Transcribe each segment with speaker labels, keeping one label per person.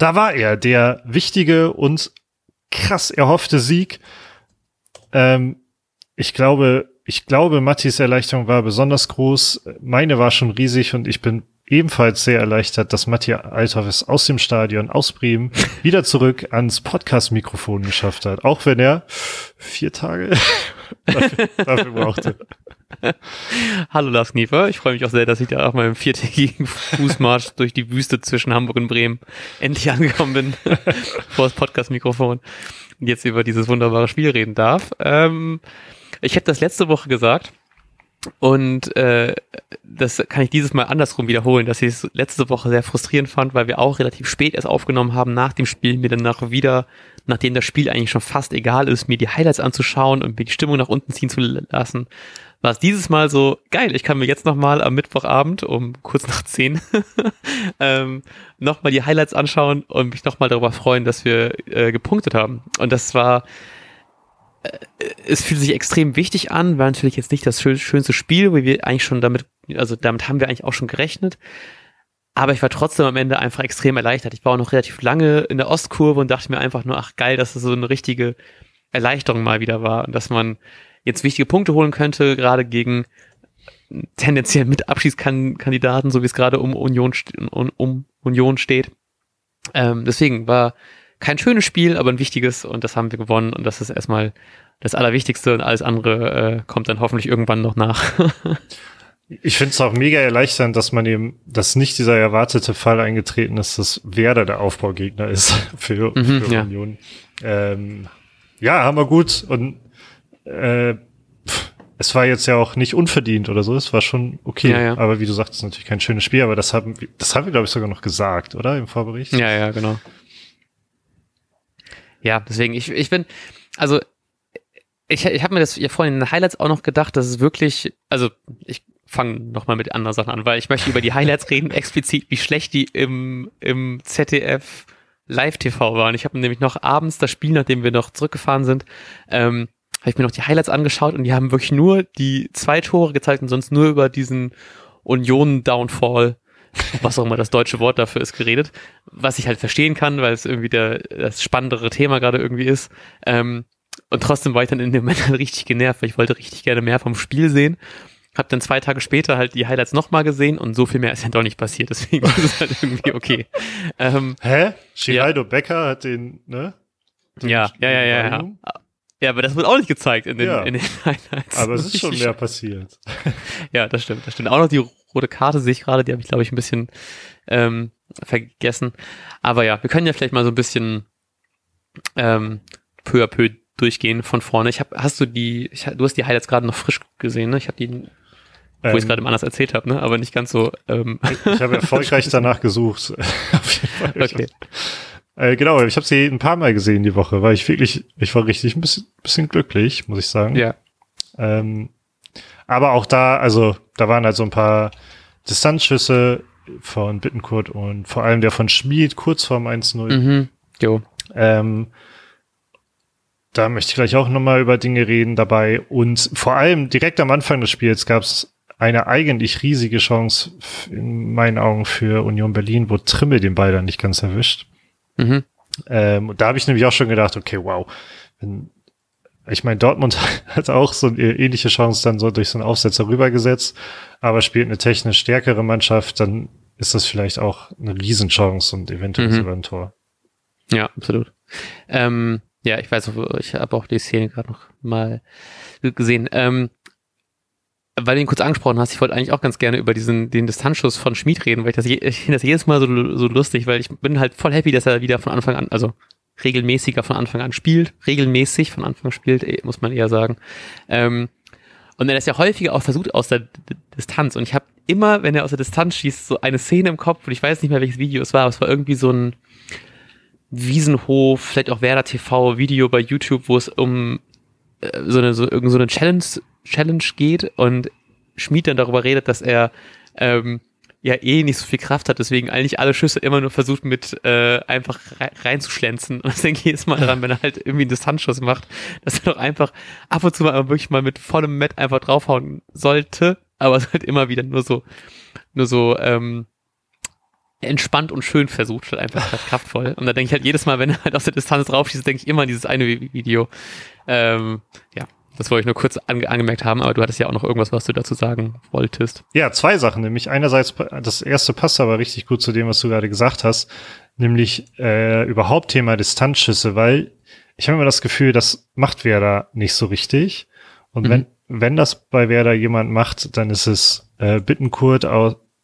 Speaker 1: da war er, der wichtige und krass erhoffte Sieg. Ähm, ich glaube, ich glaube, Mattis Erleichterung war besonders groß. Meine war schon riesig und ich bin ebenfalls sehr erleichtert, dass Matti Althoff es aus dem Stadion, aus Bremen, wieder zurück ans Podcast-Mikrofon geschafft hat. Auch wenn er vier Tage dafür, dafür brauchte.
Speaker 2: Hallo Lars Kniefer, ich freue mich auch sehr, dass ich da auch mal im viertägigen Fußmarsch durch die Wüste zwischen Hamburg und Bremen endlich angekommen bin vor das Podcast-Mikrofon und jetzt über dieses wunderbare Spiel reden darf. Ähm, ich hätte das letzte Woche gesagt und äh, das kann ich dieses Mal andersrum wiederholen, dass ich es letzte Woche sehr frustrierend fand, weil wir auch relativ spät erst aufgenommen haben nach dem Spiel, mir dann nach wieder, nachdem das Spiel eigentlich schon fast egal ist, mir die Highlights anzuschauen und mir die Stimmung nach unten ziehen zu lassen, war es dieses Mal so geil. Ich kann mir jetzt nochmal am Mittwochabend um kurz nach zehn ähm, nochmal die Highlights anschauen und mich nochmal darüber freuen, dass wir äh, gepunktet haben. Und das war es fühlt sich extrem wichtig an, war natürlich jetzt nicht das schönste Spiel, wie wir eigentlich schon damit, also damit haben wir eigentlich auch schon gerechnet. Aber ich war trotzdem am Ende einfach extrem erleichtert. Ich war auch noch relativ lange in der Ostkurve und dachte mir einfach nur, ach geil, dass es so eine richtige Erleichterung mal wieder war und dass man jetzt wichtige Punkte holen könnte, gerade gegen tendenziell mit Abschiedskandidaten, so wie es gerade um Union, um Union steht. Ähm, deswegen war kein schönes Spiel, aber ein wichtiges und das haben wir gewonnen und das ist erstmal das Allerwichtigste und alles andere äh, kommt dann hoffentlich irgendwann noch nach.
Speaker 1: ich finde es auch mega erleichternd, dass man eben, dass nicht dieser erwartete Fall eingetreten ist, dass Werder der Aufbaugegner ist für, mhm, für ja. Union. Ähm, ja, haben wir gut und äh, es war jetzt ja auch nicht unverdient oder so, es war schon okay. Ja, ja. Aber wie du sagst, ist natürlich kein schönes Spiel, aber das haben, das haben wir, glaube ich, sogar noch gesagt, oder? Im Vorbericht?
Speaker 2: Ja, ja, genau. Ja, deswegen, ich, ich bin, also ich, ich habe mir das ja vorhin in den Highlights auch noch gedacht, dass es wirklich, also ich fange nochmal mit anderen Sachen an, weil ich möchte über die Highlights reden, explizit, wie schlecht die im, im ZDF Live-TV waren. Ich habe nämlich noch abends das Spiel, nachdem wir noch zurückgefahren sind, ähm, habe ich mir noch die Highlights angeschaut und die haben wirklich nur die zwei Tore gezeigt und sonst nur über diesen Union-Downfall was auch immer das deutsche Wort dafür ist, geredet. Was ich halt verstehen kann, weil es irgendwie der, das spannendere Thema gerade irgendwie ist. Ähm, und trotzdem war ich dann in dem Moment halt richtig genervt, weil ich wollte richtig gerne mehr vom Spiel sehen. Hab dann zwei Tage später halt die Highlights nochmal gesehen und so viel mehr ist ja doch nicht passiert, deswegen ist es halt irgendwie okay.
Speaker 1: Ähm, Hä? Shiraido ja. Becker hat den, ne?
Speaker 2: Den ja, ja, ja, ja, ja. Ja, aber das wird auch nicht gezeigt in den, ja. in den
Speaker 1: Highlights. Aber es ist schon mehr passiert.
Speaker 2: ja, das stimmt, das stimmt. Auch noch die rote Karte sehe ich gerade, die habe ich, glaube ich, ein bisschen ähm, vergessen. Aber ja, wir können ja vielleicht mal so ein bisschen ähm, peu à peu durchgehen von vorne. Ich hab, hast du die, ich, du hast die Highlights gerade noch frisch gesehen, ne? Ich habe die, wo ähm, ich es gerade anders erzählt habe, ne? Aber nicht ganz so. Ähm.
Speaker 1: Ich habe erfolgreich danach gesucht. Okay. Äh, genau, ich habe sie ein paar Mal gesehen die Woche, weil ich wirklich, ich war richtig ein bisschen, bisschen glücklich, muss ich sagen.
Speaker 2: Ja.
Speaker 1: Ähm, aber auch da, also da waren halt so ein paar Distanzschüsse von Bittenkurt und vor allem der von Schmied kurz vorm 1-0. Mhm.
Speaker 2: Jo.
Speaker 1: Ähm, da möchte ich gleich auch nochmal über Dinge reden dabei. Und vor allem direkt am Anfang des Spiels gab es eine eigentlich riesige Chance in meinen Augen für Union Berlin, wo Trimmel den Ball dann nicht ganz erwischt. Mhm. Ähm, und da habe ich nämlich auch schon gedacht, okay, wow. Wenn, ich meine, Dortmund hat auch so eine ähnliche Chance dann so durch so einen Aufsetzer rübergesetzt, aber spielt eine technisch stärkere Mannschaft, dann ist das vielleicht auch eine Riesenchance und eventuell mhm. sogar ein Tor.
Speaker 2: Ja, absolut. Ähm, ja, ich weiß, ich habe auch die Szene gerade noch mal gesehen. Ähm, weil du ihn kurz angesprochen hast, ich wollte eigentlich auch ganz gerne über diesen, den Distanzschuss von Schmid reden, weil ich das, ich finde das jedes Mal so, so lustig, weil ich bin halt voll happy, dass er wieder von Anfang an, also regelmäßiger von Anfang an spielt, regelmäßig von Anfang an spielt, eh, muss man eher sagen. Ähm, und er ist ja häufiger auch versucht aus der D Distanz. Und ich habe immer, wenn er aus der Distanz schießt, so eine Szene im Kopf, und ich weiß nicht mehr, welches Video es war, aber es war irgendwie so ein Wiesenhof, vielleicht auch Werder TV Video bei YouTube, wo es um äh, so eine, so, irgend so eine Challenge Challenge geht und Schmied dann darüber redet, dass er ähm, ja eh nicht so viel Kraft hat, deswegen eigentlich alle Schüsse immer nur versucht mit äh, einfach reinzuschlänzen. Und ich denke jedes Mal daran, wenn er halt irgendwie einen Distanzschuss macht, dass er doch einfach ab und zu mal wirklich mal mit vollem Met einfach draufhauen sollte, aber es halt immer wieder nur so, nur so, ähm, entspannt und schön versucht, statt einfach statt kraftvoll. Und da denke ich halt jedes Mal, wenn er halt aus der Distanz drauf schießt, denke ich immer an dieses eine Video. Ähm, ja, das wollte ich nur kurz ange angemerkt haben, aber du hattest ja auch noch irgendwas, was du dazu sagen wolltest.
Speaker 1: Ja, zwei Sachen. Nämlich einerseits, das erste passt aber richtig gut zu dem, was du gerade gesagt hast, nämlich äh, überhaupt Thema Distanzschüsse, weil ich habe immer das Gefühl, das macht Werder nicht so richtig. Und mhm. wenn, wenn das bei Werder jemand macht, dann ist es äh, Bittenkurt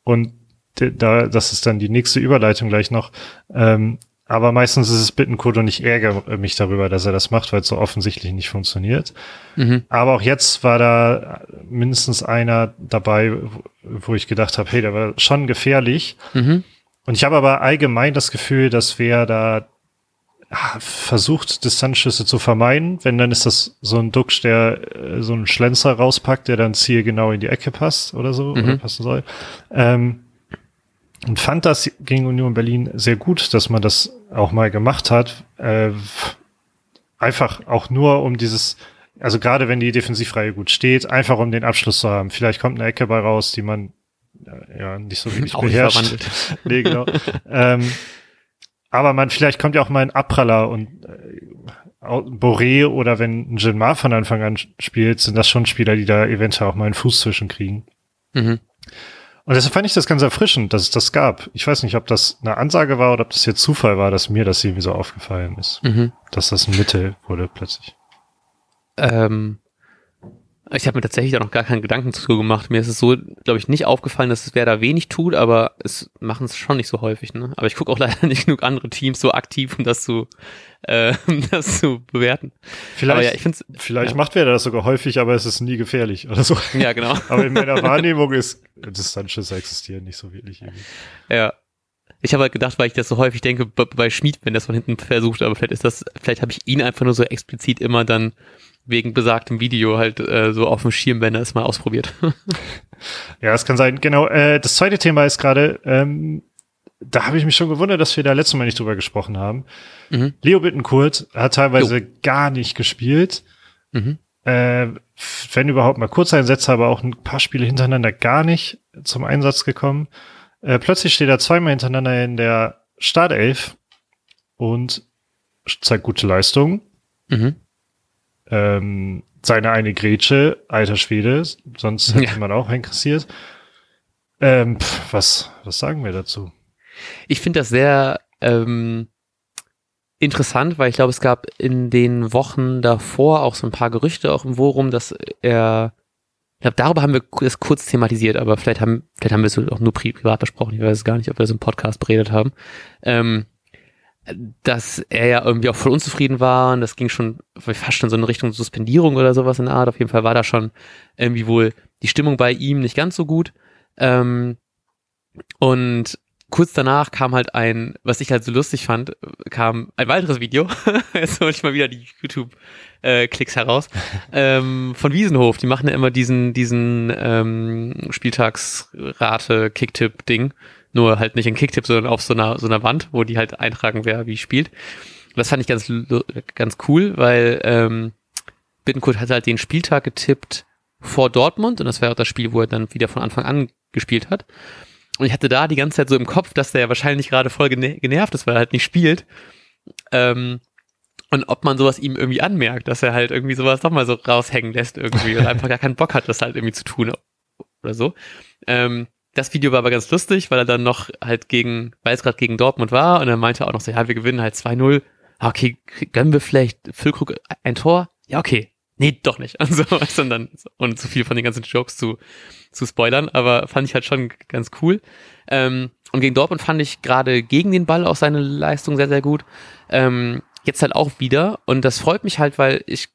Speaker 1: und da, das ist dann die nächste Überleitung gleich noch. Ähm, aber meistens ist es Bittenkurt und ich ärgere mich darüber, dass er das macht, weil es so offensichtlich nicht funktioniert. Mhm. Aber auch jetzt war da mindestens einer dabei, wo ich gedacht habe, hey, der war schon gefährlich. Mhm. Und ich habe aber allgemein das Gefühl, dass wer da ah, versucht, Distanzschüsse zu vermeiden, wenn dann ist das so ein Duxch, der äh, so einen Schlenzer rauspackt, der dann Ziel genau in die Ecke passt oder so, mhm. oder passen soll. Ähm, und fand das gegen Union Berlin sehr gut, dass man das auch mal gemacht hat. Äh, einfach auch nur um dieses, also gerade wenn die Defensivreihe gut steht, einfach um den Abschluss zu haben. Vielleicht kommt eine Ecke bei raus, die man äh, ja nicht so wirklich auch beherrscht. Nee, genau. ähm, aber man, vielleicht kommt ja auch mal ein Abpraller und äh, Boré oder wenn ein Gilmar von Anfang an spielt, sind das schon Spieler, die da eventuell auch mal einen Fuß zwischen kriegen. Mhm. Und deshalb fand ich das ganz erfrischend, dass es das gab. Ich weiß nicht, ob das eine Ansage war oder ob das jetzt Zufall war, dass mir das irgendwie so aufgefallen ist. Mhm. Dass das ein Mittel wurde plötzlich.
Speaker 2: Ähm, ich habe mir tatsächlich auch noch gar keinen Gedanken zu gemacht. Mir ist es so, glaube ich, nicht aufgefallen, dass es wer da wenig tut, aber es machen es schon nicht so häufig. Ne? Aber ich gucke auch leider nicht genug andere Teams so aktiv, um das zu, äh, um das zu bewerten.
Speaker 1: Vielleicht, ja, ich find's, vielleicht ja. macht wer das sogar häufig, aber es ist nie gefährlich oder so.
Speaker 2: Ja, genau.
Speaker 1: aber in meiner Wahrnehmung ist Distanzschüsse existieren nicht so wirklich. Irgendwie.
Speaker 2: Ja. Ich habe halt gedacht, weil ich das so häufig denke, bei Schmied, wenn das von hinten versucht, aber vielleicht ist das, vielleicht habe ich ihn einfach nur so explizit immer dann wegen besagtem Video halt äh, so auf dem Schirm, wenn er es mal ausprobiert.
Speaker 1: ja, es kann sein. Genau. Äh, das zweite Thema ist gerade, ähm, da habe ich mich schon gewundert, dass wir da letztes Mal nicht drüber gesprochen haben. Mhm. Leo Bittenkurt hat teilweise jo. gar nicht gespielt. Mhm. Äh, wenn überhaupt mal Kurzeinsätze, aber auch ein paar Spiele hintereinander gar nicht zum Einsatz gekommen. Äh, plötzlich steht er zweimal hintereinander in der Startelf und zeigt gute Leistung. Mhm ähm, seine eine Grätsche, alter Schwede, sonst hätte ja. man auch interessiert. Ähm, pf, was, was sagen wir dazu?
Speaker 2: Ich finde das sehr ähm, interessant, weil ich glaube, es gab in den Wochen davor auch so ein paar Gerüchte auch im Forum, dass er, ich glaube, darüber haben wir es kurz thematisiert, aber vielleicht haben, vielleicht haben wir es auch nur privat besprochen. Ich weiß es gar nicht, ob wir das im Podcast beredet haben. Ähm, dass er ja irgendwie auch voll unzufrieden war und das ging schon fast schon so in Richtung Suspendierung oder sowas in der Art. Auf jeden Fall war da schon irgendwie wohl die Stimmung bei ihm nicht ganz so gut. Ähm, und kurz danach kam halt ein, was ich halt so lustig fand, kam ein weiteres Video. Jetzt hole ich mal wieder die YouTube-Klicks äh, heraus. ähm, von Wiesenhof. Die machen ja immer diesen, diesen ähm, Spieltagsrate-Kicktipp-Ding. Nur halt nicht in Kicktipp, sondern auf so einer, so einer Wand, wo die halt eintragen, wer wie spielt. das fand ich ganz, ganz cool, weil ähm, Bittenkurt hat halt den Spieltag getippt vor Dortmund und das wäre auch das Spiel, wo er dann wieder von Anfang an gespielt hat. Und ich hatte da die ganze Zeit so im Kopf, dass der ja wahrscheinlich gerade voll genervt ist, weil er halt nicht spielt. Ähm, und ob man sowas ihm irgendwie anmerkt, dass er halt irgendwie sowas doch mal so raushängen lässt irgendwie und einfach gar keinen Bock hat, das halt irgendwie zu tun oder so. Ähm, das Video war aber ganz lustig, weil er dann noch halt gegen, weil es gerade gegen Dortmund war und er meinte auch noch so, ja, wir gewinnen halt 2-0. Ah, okay, gönnen wir vielleicht Füllkrug ein Tor? Ja, okay. Nee, doch nicht. Also, sondern, und zu viel von den ganzen Jokes zu, zu spoilern, aber fand ich halt schon ganz cool. Ähm, und gegen Dortmund fand ich gerade gegen den Ball auch seine Leistung sehr, sehr gut. Ähm, jetzt halt auch wieder und das freut mich halt, weil ich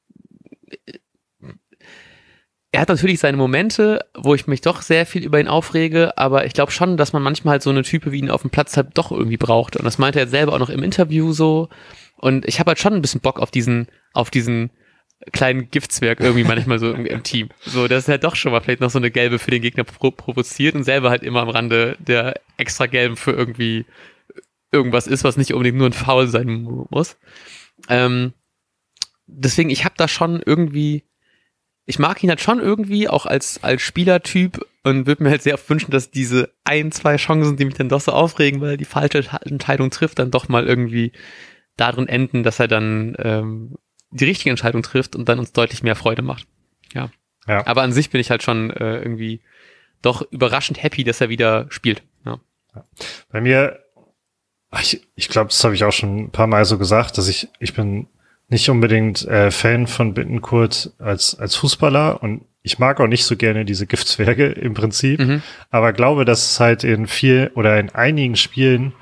Speaker 2: er hat natürlich seine Momente, wo ich mich doch sehr viel über ihn aufrege, aber ich glaube schon, dass man manchmal halt so eine Type wie ihn auf dem Platz halt doch irgendwie braucht. Und das meinte er selber auch noch im Interview so. Und ich habe halt schon ein bisschen Bock auf diesen, auf diesen kleinen Giftzwerg irgendwie manchmal so im, im, Team. So, dass er doch schon mal vielleicht noch so eine gelbe für den Gegner pro provoziert und selber halt immer am Rande der extra gelben für irgendwie irgendwas ist, was nicht unbedingt nur ein Foul sein muss. Ähm, deswegen, ich habe da schon irgendwie ich mag ihn halt schon irgendwie, auch als, als Spielertyp und würde mir halt sehr oft wünschen, dass diese ein, zwei Chancen, die mich dann doch so aufregen, weil er die falsche Entscheidung trifft, dann doch mal irgendwie darin enden, dass er dann ähm, die richtige Entscheidung trifft und dann uns deutlich mehr Freude macht. Ja. ja. Aber an sich bin ich halt schon äh, irgendwie doch überraschend happy, dass er wieder spielt. Ja.
Speaker 1: Bei mir, ich, ich glaube, das habe ich auch schon ein paar Mal so gesagt, dass ich, ich bin nicht unbedingt äh, Fan von Bittenkurt als, als Fußballer und ich mag auch nicht so gerne diese Giftzwerge im Prinzip, mhm. aber glaube, dass es halt in viel oder in einigen Spielen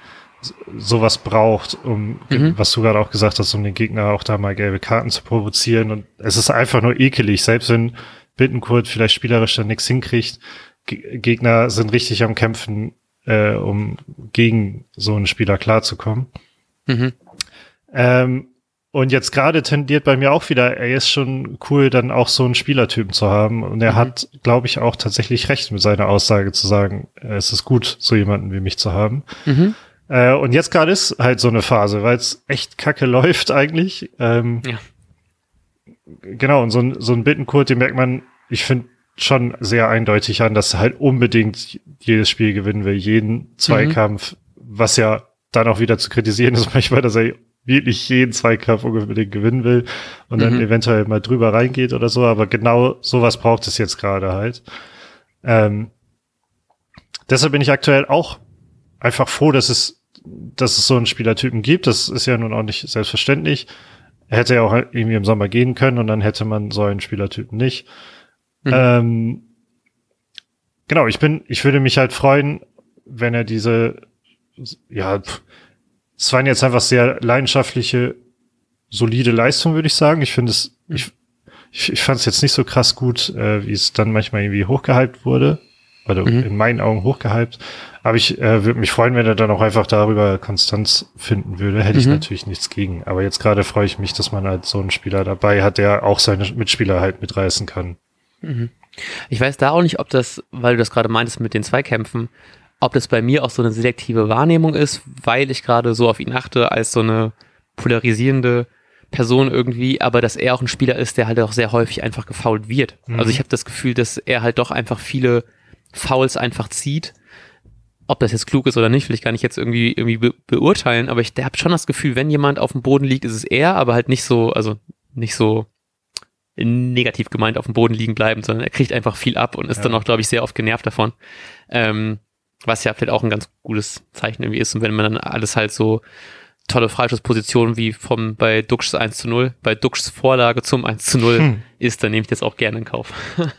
Speaker 1: sowas braucht, um, mhm. was du gerade auch gesagt hast, um den Gegner auch da mal gelbe Karten zu provozieren. Und es ist einfach nur ekelig, selbst wenn Bittenkurt vielleicht spielerisch dann nichts hinkriegt. G Gegner sind richtig am Kämpfen, äh, um gegen so einen Spieler klarzukommen. Mhm. Ähm, und jetzt gerade tendiert bei mir auch wieder, er ist schon cool, dann auch so einen Spielertypen zu haben. Und er mhm. hat, glaube ich, auch tatsächlich recht mit seiner Aussage zu sagen, es ist gut, so jemanden wie mich zu haben. Mhm. Äh, und jetzt gerade ist halt so eine Phase, weil es echt kacke läuft eigentlich. Ähm, ja. Genau, und so ein, so ein Bittenkurt, den merkt man, ich finde schon sehr eindeutig an, dass er halt unbedingt jedes Spiel gewinnen will, jeden Zweikampf, mhm. was ja dann auch wieder zu kritisieren ist manchmal, dass er wirklich jeden Zweikampf unbedingt gewinnen will und dann mhm. eventuell mal drüber reingeht oder so, aber genau sowas braucht es jetzt gerade halt. Ähm, deshalb bin ich aktuell auch einfach froh, dass es, dass es so einen Spielertypen gibt. Das ist ja nun auch nicht selbstverständlich. Er hätte ja auch irgendwie im Sommer gehen können und dann hätte man so einen Spielertypen nicht. Mhm. Ähm, genau, ich bin, ich würde mich halt freuen, wenn er diese, ja, es waren jetzt einfach sehr leidenschaftliche, solide Leistungen, würde ich sagen. Ich finde es, ich, ich, ich fand es jetzt nicht so krass gut, äh, wie es dann manchmal irgendwie hochgehypt wurde. Oder mhm. in meinen Augen hochgehypt. Aber ich äh, würde mich freuen, wenn er dann auch einfach darüber Konstanz finden würde. Hätte mhm. ich natürlich nichts gegen. Aber jetzt gerade freue ich mich, dass man halt so einen Spieler dabei hat, der auch seine Mitspieler halt mitreißen kann.
Speaker 2: Mhm. Ich weiß da auch nicht, ob das, weil du das gerade meintest mit den Zweikämpfen, ob das bei mir auch so eine selektive Wahrnehmung ist, weil ich gerade so auf ihn achte als so eine polarisierende Person irgendwie, aber dass er auch ein Spieler ist, der halt auch sehr häufig einfach gefault wird. Mhm. Also ich habe das Gefühl, dass er halt doch einfach viele Fouls einfach zieht. Ob das jetzt klug ist oder nicht, will ich gar nicht jetzt irgendwie irgendwie be beurteilen, aber ich habe schon das Gefühl, wenn jemand auf dem Boden liegt, ist es er, aber halt nicht so, also nicht so negativ gemeint auf dem Boden liegen bleiben, sondern er kriegt einfach viel ab und ist ja. dann auch, glaube ich, sehr oft genervt davon. Ähm, was ja vielleicht auch ein ganz gutes Zeichen irgendwie ist. Und wenn man dann alles halt so tolle Freischusspositionen wie vom bei Duxs 1 zu 0, bei Duxs Vorlage zum 1 zu 0 hm. ist, dann nehme ich das auch gerne in Kauf.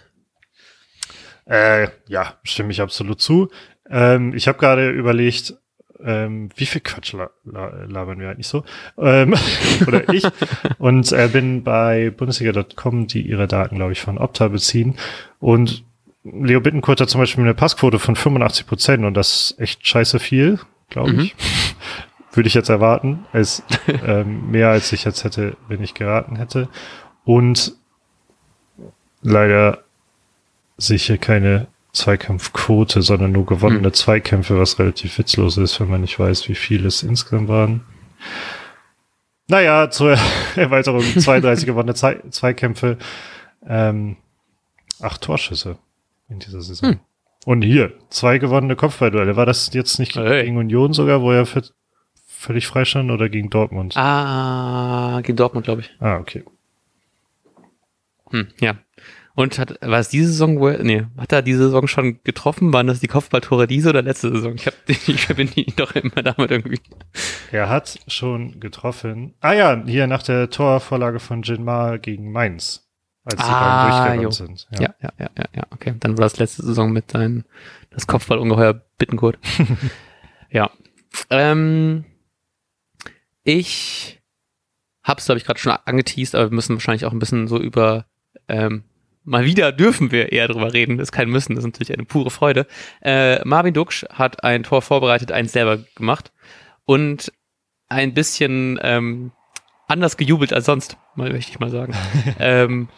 Speaker 1: äh, ja, stimme ich absolut zu. Ähm, ich habe gerade überlegt, ähm, wie viel Quatsch la la labern wir eigentlich so? Ähm, oder ich. Und äh, bin bei Bundesliga.com, die ihre Daten, glaube ich, von Opta beziehen. Und Leo Bittenkurt hat zum Beispiel eine Passquote von 85 Prozent und das ist echt scheiße viel, glaube ich. Mhm. Würde ich jetzt erwarten. Ist ähm, mehr als ich jetzt hätte, wenn ich geraten hätte. Und leider sicher keine Zweikampfquote, sondern nur gewonnene mhm. Zweikämpfe, was relativ witzlos ist, wenn man nicht weiß, wie viele es insgesamt waren. Naja, zur Erweiterung 32 gewonnene Ze Zweikämpfe, ähm, acht Torschüsse in dieser Saison. Hm. Und hier, zwei gewonnene Kopfballduelle. War das jetzt nicht hey. gegen Union sogar, wo er für, völlig freistand oder gegen Dortmund?
Speaker 2: Ah, gegen Dortmund, glaube ich.
Speaker 1: Ah, okay.
Speaker 2: Hm, ja. Und hat, war es diese Saison, wo er, nee, hat er diese Saison schon getroffen? Waren das die Kopfballtore diese oder letzte Saison? Ich, hab, ich verbinde ihn doch immer damit irgendwie.
Speaker 1: Er hat schon getroffen. Ah ja, hier nach der Torvorlage von Jinmar gegen Mainz als die ah, beiden durchgerannt sind.
Speaker 2: Ja. ja. ja, ja, ja, okay. Dann war das letzte Saison mit deinem das Kopfballungeheuer Bittenkurt. ja. Ähm, ich hab's, glaube ich, gerade schon angeteased, aber wir müssen wahrscheinlich auch ein bisschen so über ähm, mal wieder dürfen wir eher drüber reden. Das ist kein Müssen, das ist natürlich eine pure Freude. Äh, Marvin Duksch hat ein Tor vorbereitet, eins selber gemacht und ein bisschen ähm, anders gejubelt als sonst, mal möchte ich mal sagen. ähm,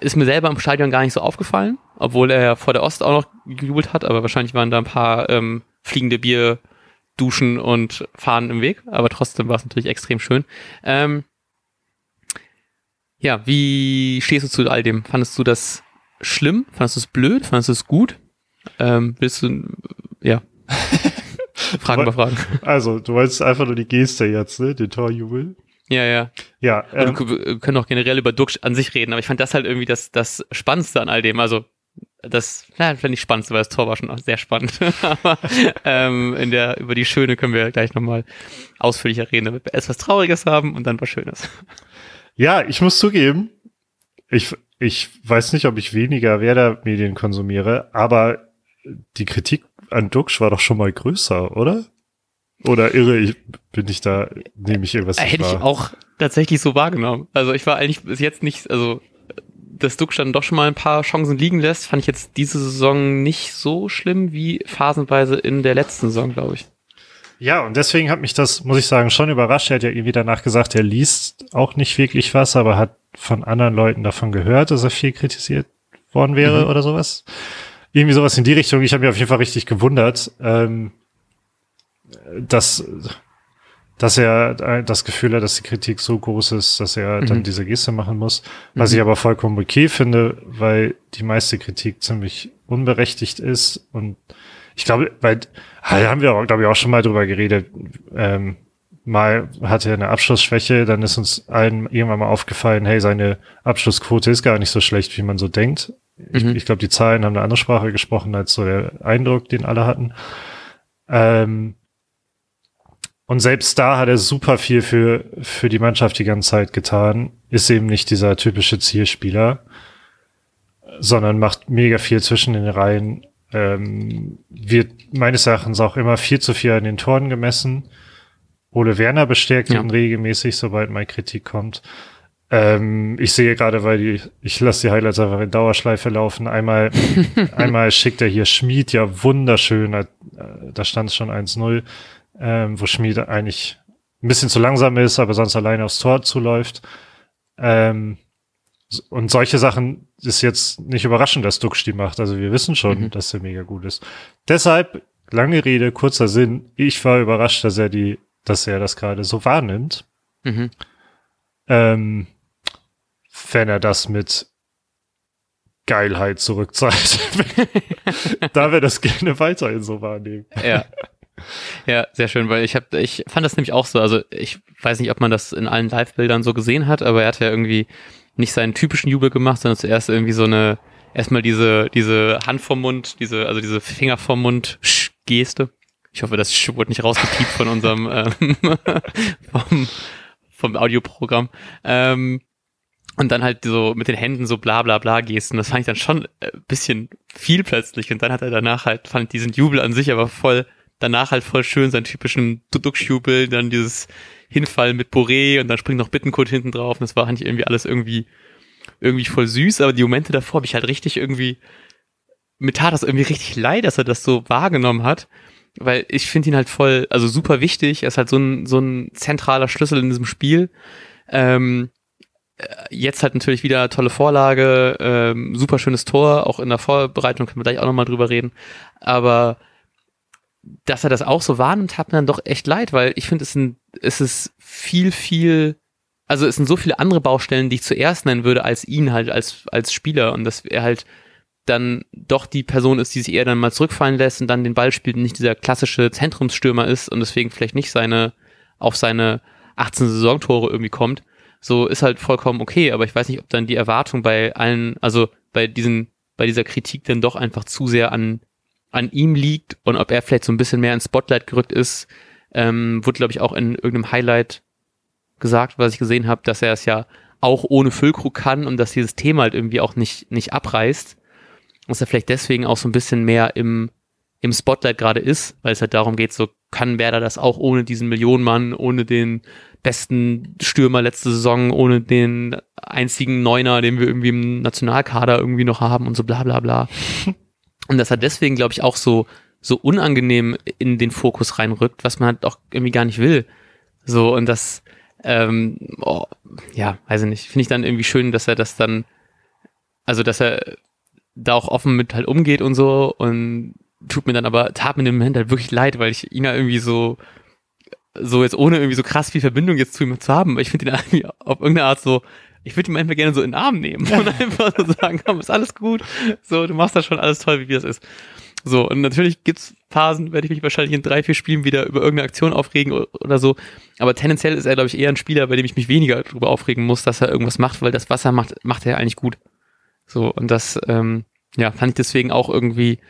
Speaker 2: ist mir selber im Stadion gar nicht so aufgefallen, obwohl er ja vor der Ost auch noch gejubelt hat, aber wahrscheinlich waren da ein paar ähm, fliegende Bier, Duschen und Fahren im Weg, aber trotzdem war es natürlich extrem schön. Ähm, Ja, wie stehst du zu all dem? Fandest du das schlimm? Fandest du es blöd? Fandest du es gut? Ähm, willst du, ja. Fragen bei Fragen.
Speaker 1: Also, du wolltest einfach nur die Geste jetzt, ne? Den Torjubel.
Speaker 2: Ja, ja.
Speaker 1: Ja,
Speaker 2: ähm, wir können auch generell über Duck an sich reden, aber ich fand das halt irgendwie das, das Spannendste an all dem. Also, das ja, fand ich spannend, weil das Tor war schon auch sehr spannend. aber ähm, in der, über die Schöne können wir gleich nochmal ausführlicher reden, damit wir erst was Trauriges haben und dann was Schönes.
Speaker 1: Ja, ich muss zugeben, ich, ich weiß nicht, ob ich weniger Werder-Medien konsumiere, aber die Kritik an Duxch war doch schon mal größer, oder? Oder irre ich, bin ich da, nehme ich irgendwas
Speaker 2: Hätte ich auch tatsächlich so wahrgenommen. Also ich war eigentlich bis jetzt nicht, also dass Duxch dann doch schon mal ein paar Chancen liegen lässt, fand ich jetzt diese Saison nicht so schlimm wie phasenweise in der letzten Saison, glaube ich.
Speaker 1: Ja, und deswegen hat mich das, muss ich sagen, schon überrascht. Er hat ja irgendwie danach gesagt, er liest auch nicht wirklich was, aber hat von anderen Leuten davon gehört, dass er viel kritisiert worden wäre mhm. oder sowas. Irgendwie sowas in die Richtung. Ich habe mich auf jeden Fall richtig gewundert, ähm, dass, dass er das Gefühl hat, dass die Kritik so groß ist, dass er mhm. dann diese Geste machen muss. Was mhm. ich aber vollkommen okay finde, weil die meiste Kritik ziemlich unberechtigt ist und ich glaube, weil da haben wir, glaube ich, auch schon mal drüber geredet. Ähm, mal hatte er eine Abschlussschwäche, dann ist uns allen irgendwann mal aufgefallen, hey, seine Abschlussquote ist gar nicht so schlecht, wie man so denkt. Mhm. Ich, ich glaube, die Zahlen haben eine andere Sprache gesprochen als so der Eindruck, den alle hatten. Ähm, und selbst da hat er super viel für, für die Mannschaft die ganze Zeit getan. Ist eben nicht dieser typische Zielspieler, sondern macht mega viel zwischen den Reihen ähm, wird meines Erachtens auch immer viel zu viel an den Toren gemessen. Ole Werner bestärkt ja. ihn regelmäßig, sobald mal Kritik kommt. Ähm, ich sehe gerade, weil die, ich lasse die Highlights einfach in Dauerschleife laufen. Einmal, einmal schickt er hier Schmied ja wunderschön, da stand es schon 1-0, ähm, wo Schmied eigentlich ein bisschen zu langsam ist, aber sonst alleine aufs Tor zuläuft. Ähm, und solche Sachen ist jetzt nicht überraschend, dass Duxch die macht. Also wir wissen schon, mhm. dass er mega gut ist. Deshalb, lange Rede, kurzer Sinn. Ich war überrascht, dass er die, dass er das gerade so wahrnimmt. Mhm. Ähm, wenn er das mit Geilheit zurückzahlt. da wäre das gerne weiterhin so wahrnehmen.
Speaker 2: Ja. Ja, sehr schön, weil ich habe, ich fand das nämlich auch so. Also ich weiß nicht, ob man das in allen Live-Bildern so gesehen hat, aber er hat ja irgendwie nicht seinen typischen Jubel gemacht, sondern zuerst irgendwie so eine, erstmal diese, diese Hand vom Mund, diese, also diese Finger vom Mund Geste. Ich hoffe, das wurde nicht rausgepiept von unserem ähm, vom, vom Audioprogramm. Ähm, und dann halt so mit den Händen so bla bla bla Gesten. Das fand ich dann schon ein bisschen viel plötzlich. Und dann hat er danach halt, fand ich diesen Jubel an sich aber voll, danach halt voll schön, seinen typischen Duduk-Jubel, dann dieses Hinfall mit Boré und dann springt noch Bittenkurt hinten drauf. Und das war eigentlich irgendwie alles irgendwie, irgendwie voll süß, aber die Momente davor habe ich halt richtig irgendwie, mir tat das irgendwie richtig leid, dass er das so wahrgenommen hat, weil ich finde ihn halt voll, also super wichtig. Er ist halt so ein, so ein zentraler Schlüssel in diesem Spiel. Ähm, äh, jetzt halt natürlich wieder tolle Vorlage, ähm, super schönes Tor, auch in der Vorbereitung können wir gleich auch nochmal drüber reden. Aber dass er das auch so wahrnimmt, hat mir dann doch echt leid, weil ich finde, es, es ist viel, viel, also es sind so viele andere Baustellen, die ich zuerst nennen würde, als ihn halt als, als Spieler und dass er halt dann doch die Person ist, die sich eher dann mal zurückfallen lässt und dann den Ball spielt und nicht dieser klassische Zentrumsstürmer ist und deswegen vielleicht nicht seine, auf seine 18 Saisontore irgendwie kommt. So ist halt vollkommen okay, aber ich weiß nicht, ob dann die Erwartung bei allen, also bei diesen, bei dieser Kritik dann doch einfach zu sehr an an ihm liegt und ob er vielleicht so ein bisschen mehr ins Spotlight gerückt ist, ähm, wurde, glaube ich, auch in irgendeinem Highlight gesagt, was ich gesehen habe, dass er es ja auch ohne Füllkrug kann und dass dieses Thema halt irgendwie auch nicht, nicht abreißt. Dass er vielleicht deswegen auch so ein bisschen mehr im, im Spotlight gerade ist, weil es halt darum geht, so kann Werder das auch ohne diesen Millionenmann, ohne den besten Stürmer letzte Saison, ohne den einzigen Neuner, den wir irgendwie im Nationalkader irgendwie noch haben und so bla bla bla. Und dass er deswegen, glaube ich, auch so, so unangenehm in den Fokus reinrückt, was man halt auch irgendwie gar nicht will. So, und das, ähm, oh, ja, weiß ich nicht, finde ich dann irgendwie schön, dass er das dann, also dass er da auch offen mit halt umgeht und so und tut mir dann aber, tat mir im Moment halt wirklich leid, weil ich ihn ja irgendwie so, so jetzt ohne irgendwie so krass viel Verbindung jetzt zu ihm zu haben, ich finde ihn irgendwie auf irgendeine Art so ich würde ihn einfach gerne so in den Arm nehmen und einfach so sagen, komm, ist alles gut. So, du machst das schon alles toll, wie das ist. So, und natürlich gibt's Phasen, werde ich mich wahrscheinlich in drei, vier Spielen wieder über irgendeine Aktion aufregen oder so. Aber tendenziell ist er, glaube ich, eher ein Spieler, bei dem ich mich weniger darüber aufregen muss, dass er irgendwas macht, weil das, was er macht, macht er eigentlich gut. So, und das, ähm, ja, fand ich deswegen auch irgendwie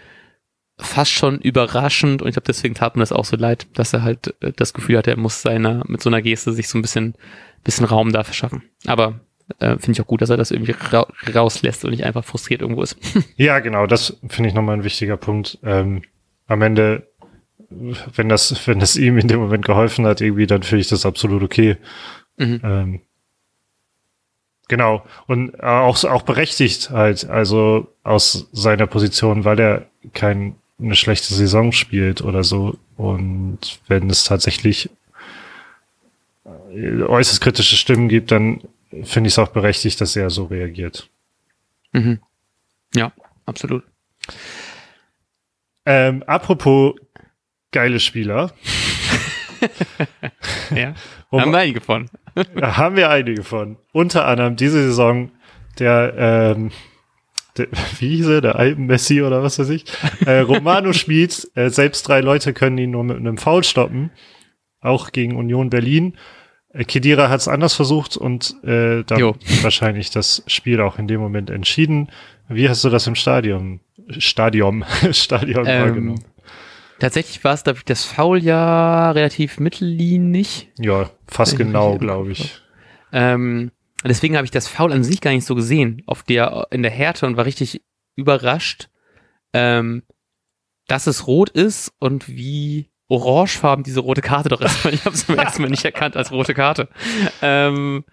Speaker 2: fast schon überraschend und ich glaube, deswegen tat mir das auch so leid, dass er halt äh, das Gefühl hatte, er muss seiner, mit so einer Geste sich so ein bisschen, bisschen Raum da verschaffen. Aber äh, finde ich auch gut, dass er das irgendwie ra rauslässt und nicht einfach frustriert irgendwo ist.
Speaker 1: Ja, genau, das finde ich nochmal ein wichtiger Punkt. Ähm, am Ende, wenn das, wenn das ihm in dem Moment geholfen hat, irgendwie, dann finde ich das absolut okay. Mhm. Ähm, genau. Und auch, auch berechtigt halt, also aus seiner Position, weil er kein eine schlechte Saison spielt oder so. Und wenn es tatsächlich äh, äußerst kritische Stimmen gibt, dann finde ich es auch berechtigt, dass er so reagiert.
Speaker 2: Mhm. Ja, absolut.
Speaker 1: Ähm, apropos geile Spieler.
Speaker 2: ja, haben wir einige von.
Speaker 1: haben wir einige von. Unter anderem diese Saison der ähm, der, wie hieß er, der Alpen-Messi oder was weiß ich, äh, Romano Schmid, äh, selbst drei Leute können ihn nur mit einem Foul stoppen, auch gegen Union Berlin. Äh, Kedira hat es anders versucht und äh, dann jo. wahrscheinlich das Spiel auch in dem Moment entschieden. Wie hast du das im Stadion, Stadion, Stadion ähm, wahrgenommen?
Speaker 2: Tatsächlich war es, glaube ich, das Foul ja relativ mittellinig.
Speaker 1: Ja, fast genau, glaube ich.
Speaker 2: Ähm, deswegen habe ich das Foul an sich gar nicht so gesehen, auf der, in der Härte und war richtig überrascht, ähm, dass es rot ist und wie orangefarben diese rote Karte doch ist. Ich habe es zum ersten Mal nicht erkannt als rote Karte. Ähm,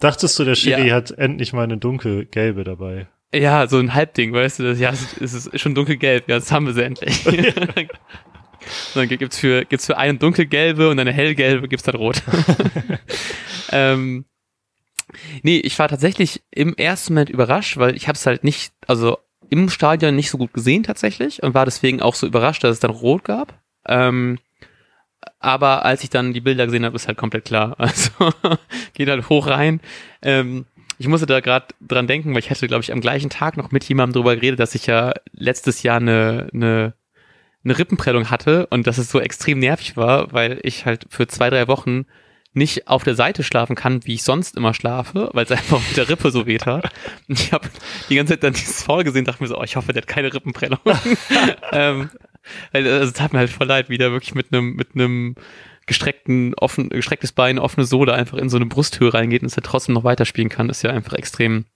Speaker 1: Dachtest du, der Schiri ja. hat endlich mal eine dunkelgelbe dabei?
Speaker 2: Ja, so ein Halbding, weißt du, das, ja, es ist schon dunkelgelb, ja, das haben wir sie endlich. dann gibt's für, gibt's für eine dunkelgelbe und eine hellgelbe gibt's dann rot. ähm, Nee, ich war tatsächlich im ersten Moment überrascht, weil ich habe es halt nicht, also im Stadion nicht so gut gesehen tatsächlich und war deswegen auch so überrascht, dass es dann rot gab. Ähm, aber als ich dann die Bilder gesehen habe, ist halt komplett klar. Also geht halt hoch rein. Ähm, ich musste da gerade dran denken, weil ich hatte, glaube ich, am gleichen Tag noch mit jemandem drüber geredet, dass ich ja letztes Jahr eine, eine, eine Rippenprellung hatte und dass es so extrem nervig war, weil ich halt für zwei, drei Wochen nicht auf der Seite schlafen kann, wie ich sonst immer schlafe, weil es einfach mit der Rippe so weht hat. Und ich habe die ganze Zeit dann dieses Foul gesehen, dachte mir so, oh, ich hoffe, der hat keine Rippenprellung. ähm, also, es tat mir halt voll leid, wie der wirklich mit einem mit einem gestreckten, offen, gestrecktes Bein, offene Sohle einfach in so eine Brusthöhe reingeht und es halt trotzdem noch weiterspielen kann, ist ja einfach extrem,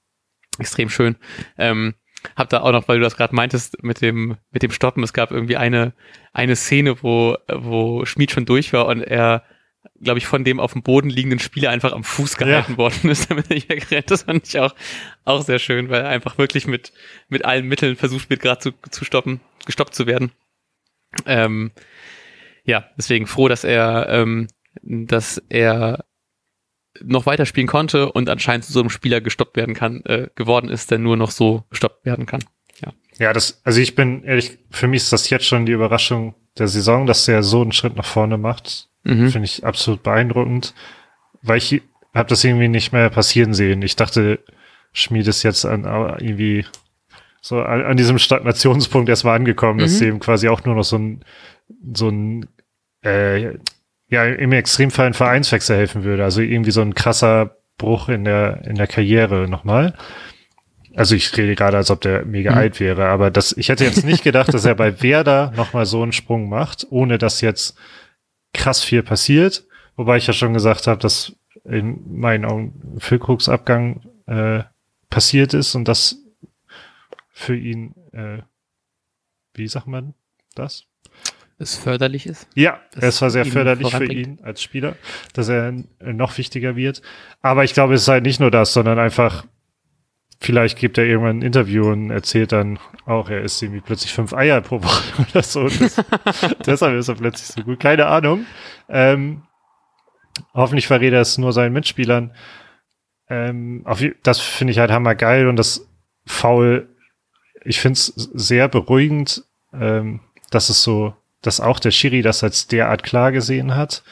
Speaker 2: extrem schön. Ähm, hab da auch noch, weil du das gerade meintest mit dem mit dem Stoppen, es gab irgendwie eine eine Szene, wo wo Schmied schon durch war und er glaube ich, von dem auf dem Boden liegenden Spieler einfach am Fuß gehalten ja. worden ist, damit er nicht wegrennt. Das fand ich auch, auch sehr schön, weil er einfach wirklich mit, mit allen Mitteln versucht wird, gerade zu, zu stoppen, gestoppt zu werden. Ähm, ja, deswegen froh, dass er, ähm, dass er noch weiterspielen konnte und anscheinend zu so einem Spieler gestoppt werden kann, äh, geworden ist, der nur noch so gestoppt werden kann. Ja.
Speaker 1: Ja, das, also ich bin ehrlich, für mich ist das jetzt schon die Überraschung der Saison, dass der so einen Schritt nach vorne macht. Mhm. Finde ich absolut beeindruckend, weil ich habe das irgendwie nicht mehr passieren sehen. Ich dachte, Schmied ist jetzt an irgendwie so an, an diesem Stagnationspunkt erstmal angekommen, mhm. dass sie eben quasi auch nur noch so ein so ein äh, ja im Extremfall ein Vereinswechsel helfen würde. Also irgendwie so ein krasser Bruch in der in der Karriere nochmal. Also ich rede gerade, als ob der mega mhm. alt wäre, aber das, ich hätte jetzt nicht gedacht, dass er bei Werder nochmal so einen Sprung macht, ohne dass jetzt krass viel passiert. Wobei ich ja schon gesagt habe, dass in meinen Augen Füllkrugs Abgang äh, passiert ist und das für ihn, äh, wie sagt man das?
Speaker 2: Es förderlich ist.
Speaker 1: Ja, es war sehr förderlich für ihn als Spieler, dass er noch wichtiger wird. Aber ich glaube, es ist halt nicht nur das, sondern einfach vielleicht gibt er irgendwann ein Interview und erzählt dann auch, er isst irgendwie plötzlich fünf Eier pro Woche oder so. Das, deshalb ist er plötzlich so gut. Keine Ahnung. Ähm, hoffentlich verrät er es nur seinen Mitspielern. Ähm, auf, das finde ich halt hammergeil und das Foul, ich finde es sehr beruhigend, ähm, dass es so, dass auch der Schiri das als derart klar gesehen hat.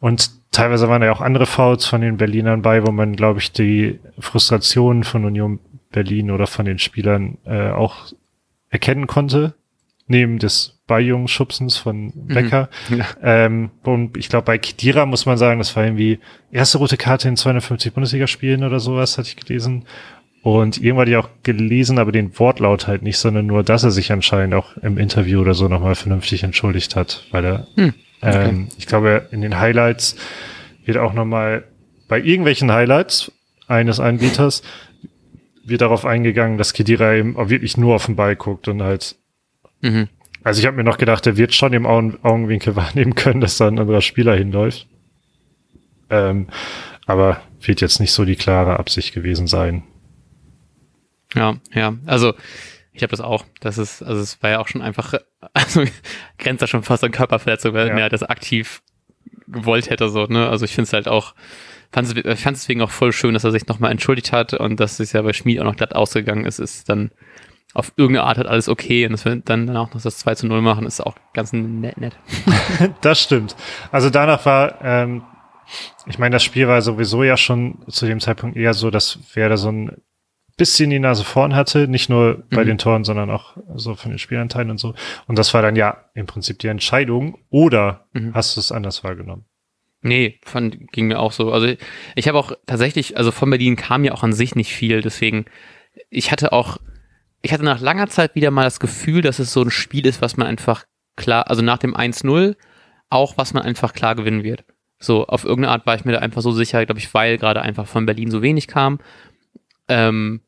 Speaker 1: Und teilweise waren ja auch andere Fouls von den Berlinern bei, wo man, glaube ich, die Frustration von Union Berlin oder von den Spielern äh, auch erkennen konnte, neben des Beijungsschubsens von Becker. Mhm. Ja. Ähm, und ich glaube, bei Kidira muss man sagen, das war irgendwie erste rote Karte in 250 Bundesligaspielen oder sowas, hatte ich gelesen. Und irgendwann hatte ich auch gelesen, aber den Wortlaut halt nicht, sondern nur, dass er sich anscheinend auch im Interview oder so nochmal vernünftig entschuldigt hat, weil er, hm, okay. ähm, ich glaube, in den Highlights wird auch nochmal bei irgendwelchen Highlights eines Anbieters wird darauf eingegangen, dass Kedira eben auch wirklich nur auf den Ball guckt und halt. Mhm. Also ich habe mir noch gedacht, er wird schon im Augen Augenwinkel wahrnehmen können, dass da ein anderer Spieler hinläuft. Ähm, aber wird jetzt nicht so die klare Absicht gewesen sein.
Speaker 2: Ja, ja. Also ich habe das auch. Das ist, also es war ja auch schon einfach, also grenzt da schon fast an Körperverletzung, weil ja. er das aktiv gewollt hätte, so, ne? Also ich finde es halt auch, fand es ich fand es deswegen auch voll schön, dass er sich nochmal entschuldigt hat und dass es ja bei Schmied auch noch glatt ausgegangen ist, ist dann auf irgendeine Art halt alles okay und dass wir dann, auch noch das 2 zu 0 machen, ist auch ganz nett. nett.
Speaker 1: das stimmt. Also danach war, ähm, ich meine, das Spiel war sowieso ja schon zu dem Zeitpunkt eher so, dass Werder so ein bisschen die Nase vorn hatte, nicht nur bei mhm. den Toren, sondern auch so von den Spielanteilen und so. Und das war dann ja im Prinzip die Entscheidung. Oder mhm. hast du es anders wahrgenommen?
Speaker 2: Nee, fand, ging mir auch so. Also ich habe auch tatsächlich, also von Berlin kam ja auch an sich nicht viel, deswegen, ich hatte auch, ich hatte nach langer Zeit wieder mal das Gefühl, dass es so ein Spiel ist, was man einfach klar, also nach dem 1-0, auch was man einfach klar gewinnen wird. So, auf irgendeine Art war ich mir da einfach so sicher, glaube ich, weil gerade einfach von Berlin so wenig kam. Ähm,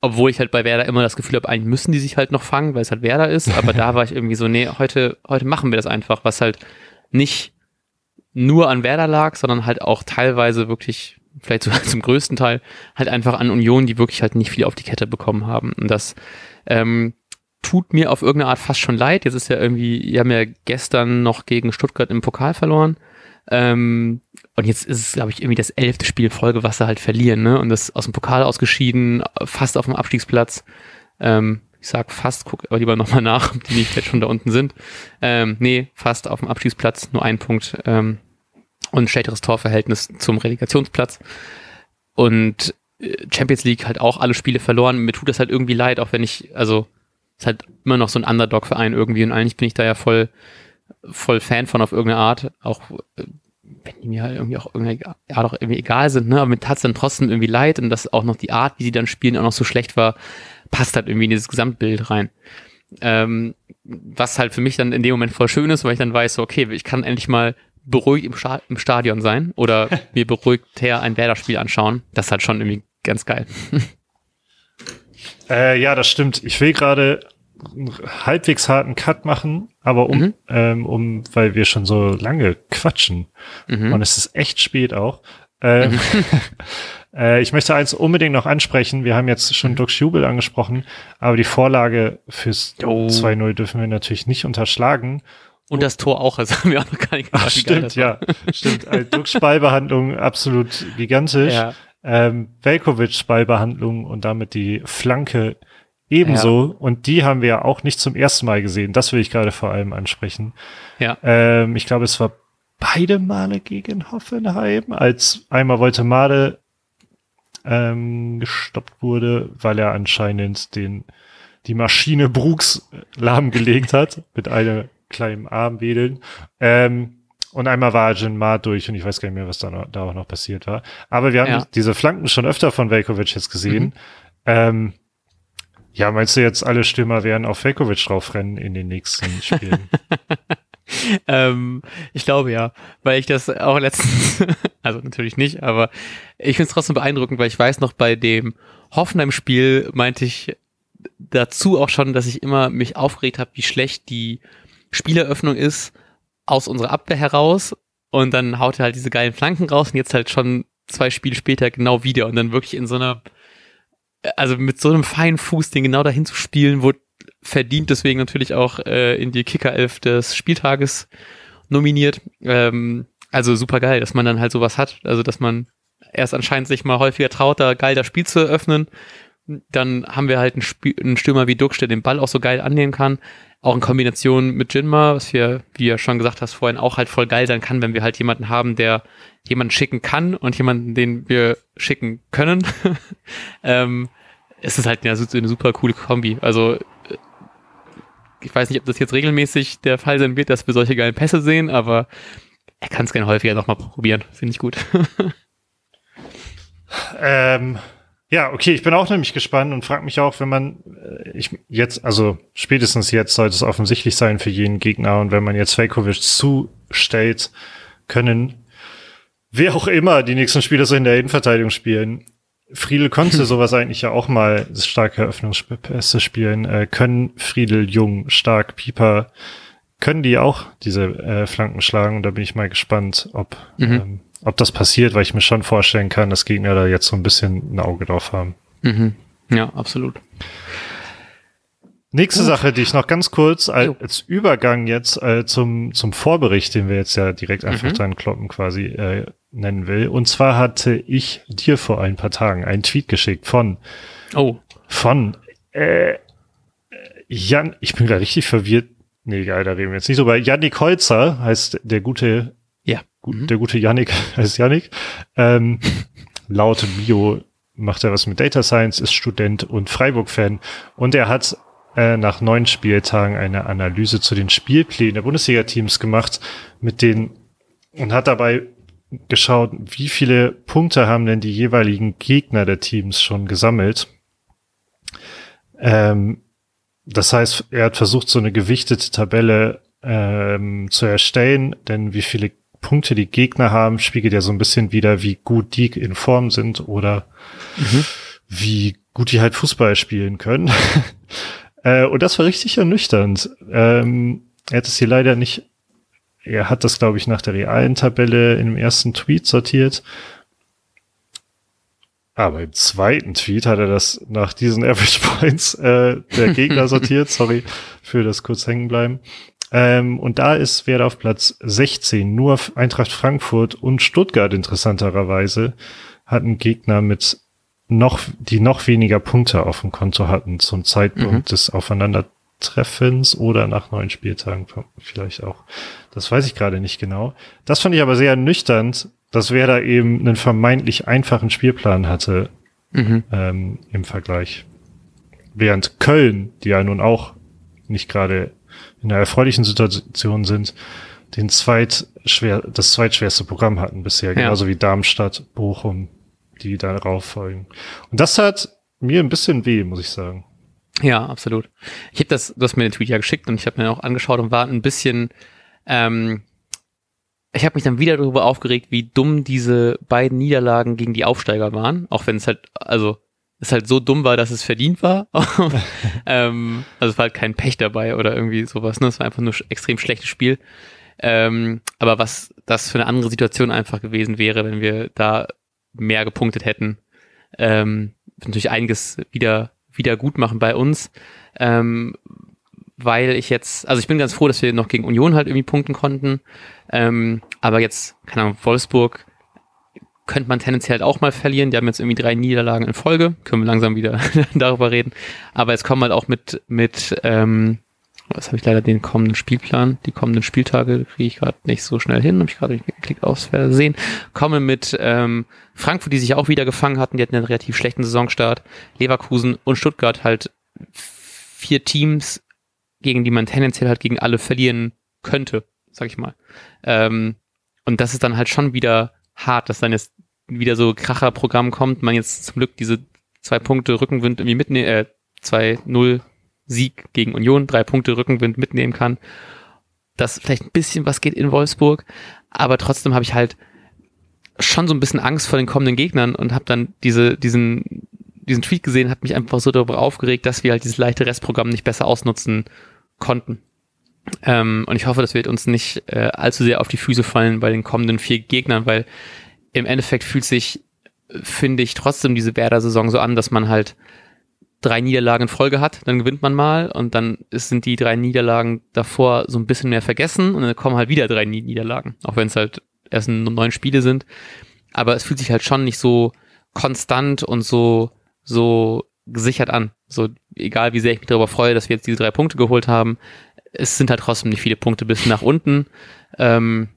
Speaker 2: obwohl ich halt bei Werder immer das Gefühl habe, eigentlich müssen die sich halt noch fangen, weil es halt Werder ist. Aber da war ich irgendwie so, nee, heute, heute machen wir das einfach, was halt nicht nur an Werder lag, sondern halt auch teilweise wirklich, vielleicht sogar zum größten Teil, halt einfach an Union, die wirklich halt nicht viel auf die Kette bekommen haben. Und das ähm, tut mir auf irgendeine Art fast schon leid. Jetzt ist ja irgendwie, wir haben ja gestern noch gegen Stuttgart im Pokal verloren. Ähm, und jetzt ist es, glaube ich, irgendwie das elfte Spiel Folge, was sie halt verlieren, ne? Und das aus dem Pokal ausgeschieden, fast auf dem Abstiegsplatz. Ähm, ich sag fast, guck aber lieber nochmal nach, ob die nicht jetzt schon da unten sind. Ähm, nee, fast auf dem Abstiegsplatz, nur ein Punkt ähm, und schlechteres Torverhältnis zum Relegationsplatz. Und äh, Champions League halt auch alle Spiele verloren. Mir tut das halt irgendwie leid, auch wenn ich, also ist halt immer noch so ein Underdog-Verein irgendwie und eigentlich bin ich da ja voll, voll Fan von auf irgendeine Art, auch äh, wenn die mir halt irgendwie auch irgendwie, ja, doch irgendwie egal sind, ne, aber mir tat es dann trotzdem irgendwie leid und dass auch noch die Art, wie sie dann spielen, auch noch so schlecht war, passt halt irgendwie in dieses Gesamtbild rein. Ähm, was halt für mich dann in dem Moment voll schön ist, weil ich dann weiß, so, okay, ich kann endlich mal beruhigt im, Sta im Stadion sein oder mir beruhigt her ein Werder-Spiel anschauen. Das ist halt schon irgendwie ganz geil.
Speaker 1: äh, ja, das stimmt. Ich will gerade einen halbwegs harten Cut machen, aber um, mhm. ähm, um, weil wir schon so lange quatschen mhm. und es ist echt spät auch. Ähm, mhm. äh, ich möchte eins unbedingt noch ansprechen. Wir haben jetzt schon Doc Jubel angesprochen, aber die Vorlage fürs oh. 2-0 dürfen wir natürlich nicht unterschlagen.
Speaker 2: Und das Tor auch, also haben wir auch noch gar nicht
Speaker 1: gesagt. Ach, stimmt, ja, stimmt. Also Duxch Ballbehandlung absolut gigantisch. Ja. Ähm, Velkovic Ballbehandlung und damit die Flanke ebenso. Ja. Und die haben wir ja auch nicht zum ersten Mal gesehen. Das will ich gerade vor allem ansprechen. Ja. Ähm, ich glaube, es war beide Male gegen Hoffenheim, als einmal wollte Made ähm, gestoppt wurde, weil er anscheinend den die Maschine Brooks lahmgelegt hat mit einer kleinen Armwedeln. Ähm, und einmal war Jin Ma durch und ich weiß gar nicht mehr, was da, noch, da auch noch passiert war. Aber wir haben ja. diese Flanken schon öfter von Velkovic jetzt gesehen. Mhm. Ähm, ja, meinst du jetzt, alle Stürmer werden auf Velkovic draufrennen in den nächsten Spielen?
Speaker 2: ähm, ich glaube ja, weil ich das auch letztens, also natürlich nicht, aber ich finde es trotzdem beeindruckend, weil ich weiß noch bei dem Hoffenheim-Spiel meinte ich dazu auch schon, dass ich immer mich aufgeregt habe, wie schlecht die Spieleröffnung ist aus unserer Abwehr heraus und dann haut er halt diese geilen Flanken raus und jetzt halt schon zwei Spiele später genau wieder und dann wirklich in so einer, also mit so einem feinen Fuß den genau dahin zu spielen, wurde verdient deswegen natürlich auch äh, in die Kicker-Elf des Spieltages nominiert. Ähm, also super geil, dass man dann halt sowas hat, also dass man erst anscheinend sich mal häufiger traut, da geil das Spiel zu eröffnen. Dann haben wir halt einen, Spiel, einen Stürmer wie Duxch, der den Ball auch so geil annehmen kann auch in Kombination mit Jinma, was wir, wie ja schon gesagt hast, vorhin auch halt voll geil sein kann, wenn wir halt jemanden haben, der jemanden schicken kann und jemanden, den wir schicken können. ähm, es ist halt eine, eine super coole Kombi. Also äh, ich weiß nicht, ob das jetzt regelmäßig der Fall sein wird, dass wir solche geilen Pässe sehen, aber er kann es gerne häufiger nochmal probieren. Finde ich gut.
Speaker 1: ähm, ja, okay, ich bin auch nämlich gespannt und frage mich auch, wenn man äh, ich jetzt, also spätestens jetzt sollte es offensichtlich sein für jeden Gegner und wenn man jetzt Fejkovic zustellt, können wer auch immer die nächsten Spiele so in der Innenverteidigung spielen. Friedel konnte sowas eigentlich ja auch mal starke Eröffnungspässe spielen. Äh, können Friedel, Jung, Stark, Pieper, können die auch diese äh, Flanken schlagen? Und da bin ich mal gespannt, ob mhm. ähm, ob das passiert, weil ich mir schon vorstellen kann, dass Gegner da jetzt so ein bisschen ein Auge drauf haben.
Speaker 2: Mhm. Ja, absolut.
Speaker 1: Nächste Gut. Sache, die ich noch ganz kurz als, als Übergang jetzt äh, zum, zum Vorbericht, den wir jetzt ja direkt einfach mhm. dran kloppen quasi äh, nennen will. Und zwar hatte ich dir vor ein paar Tagen einen Tweet geschickt von
Speaker 2: oh.
Speaker 1: von äh, Jan, ich bin gerade richtig verwirrt. Nee, egal, da reden wir jetzt nicht drüber. Janik Holzer heißt der gute Gut, mhm. Der gute Yannick heißt Yannick. Ähm, laut Bio macht er was mit Data Science, ist Student und Freiburg-Fan. Und er hat äh, nach neun Spieltagen eine Analyse zu den Spielplänen der Bundesliga-Teams gemacht, mit den und hat dabei geschaut, wie viele Punkte haben denn die jeweiligen Gegner der Teams schon gesammelt. Ähm, das heißt, er hat versucht, so eine gewichtete Tabelle ähm, zu erstellen, denn wie viele Punkte die Gegner haben, spiegelt ja so ein bisschen wieder, wie gut die in Form sind oder mhm. wie gut die halt Fußball spielen können. äh, und das war richtig ernüchternd. Ähm, er hat es hier leider nicht, er hat das, glaube ich, nach der realen Tabelle in dem ersten Tweet sortiert. Aber im zweiten Tweet hat er das nach diesen Average Points äh, der Gegner sortiert. Sorry für das kurz hängen bleiben. Ähm, und da ist Werder auf Platz 16. Nur Eintracht Frankfurt und Stuttgart interessanterweise hatten Gegner mit noch, die noch weniger Punkte auf dem Konto hatten zum Zeitpunkt mhm. des Aufeinandertreffens oder nach neun Spieltagen vielleicht auch. Das weiß ich gerade nicht genau. Das fand ich aber sehr ernüchternd, dass Werder eben einen vermeintlich einfachen Spielplan hatte mhm. ähm, im Vergleich. Während Köln, die ja nun auch nicht gerade in einer erfreulichen Situation sind, den zweitschwer, das zweitschwerste Programm hatten bisher, ja. genauso wie Darmstadt, Bochum, die darauf folgen. Und das hat mir ein bisschen weh, muss ich sagen.
Speaker 2: Ja, absolut. Ich habe das, du hast mir den Tweet ja geschickt und ich habe mir auch angeschaut und war ein bisschen, ähm, ich habe mich dann wieder darüber aufgeregt, wie dumm diese beiden Niederlagen gegen die Aufsteiger waren, auch wenn es halt, also es halt so dumm war, dass es verdient war. ähm, also es war halt kein Pech dabei oder irgendwie sowas. Ne? Es war einfach nur extrem schlechtes Spiel. Ähm, aber was das für eine andere Situation einfach gewesen wäre, wenn wir da mehr gepunktet hätten. Ähm, natürlich einiges wieder, wieder gut machen bei uns. Ähm, weil ich jetzt, also ich bin ganz froh, dass wir noch gegen Union halt irgendwie punkten konnten. Ähm, aber jetzt, keine Ahnung, Wolfsburg könnte man tendenziell halt auch mal verlieren. Die haben jetzt irgendwie drei Niederlagen in Folge. Können wir langsam wieder darüber reden. Aber es kommen halt auch mit, mit ähm, was habe ich leider den kommenden Spielplan, die kommenden Spieltage kriege ich gerade nicht so schnell hin, habe ich gerade geklickt aus Versehen. Komme mit ähm, Frankfurt, die sich auch wieder gefangen hatten, die hatten einen relativ schlechten Saisonstart, Leverkusen und Stuttgart halt vier Teams, gegen die man tendenziell halt gegen alle verlieren könnte, sag ich mal. Ähm, und das ist dann halt schon wieder hart, dass dann jetzt wieder so Kracherprogramm kommt, man jetzt zum Glück diese zwei Punkte Rückenwind irgendwie mitnehmen, äh, 2-0 Sieg gegen Union, drei Punkte Rückenwind mitnehmen kann. Dass vielleicht ein bisschen was geht in Wolfsburg, aber trotzdem habe ich halt schon so ein bisschen Angst vor den kommenden Gegnern und habe dann diese, diesen, diesen Tweet gesehen, hat mich einfach so darüber aufgeregt, dass wir halt dieses leichte Restprogramm nicht besser ausnutzen konnten. Ähm, und ich hoffe, das wird uns nicht äh, allzu sehr auf die Füße fallen bei den kommenden vier Gegnern, weil im Endeffekt fühlt sich, finde ich, trotzdem diese Werder-Saison so an, dass man halt drei Niederlagen in Folge hat, dann gewinnt man mal und dann sind die drei Niederlagen davor so ein bisschen mehr vergessen und dann kommen halt wieder drei Niederlagen, auch wenn es halt erst neun Spiele sind. Aber es fühlt sich halt schon nicht so konstant und so, so gesichert an. So, egal wie sehr ich mich darüber freue, dass wir jetzt diese drei Punkte geholt haben, es sind halt trotzdem nicht viele Punkte bis nach unten. Ähm,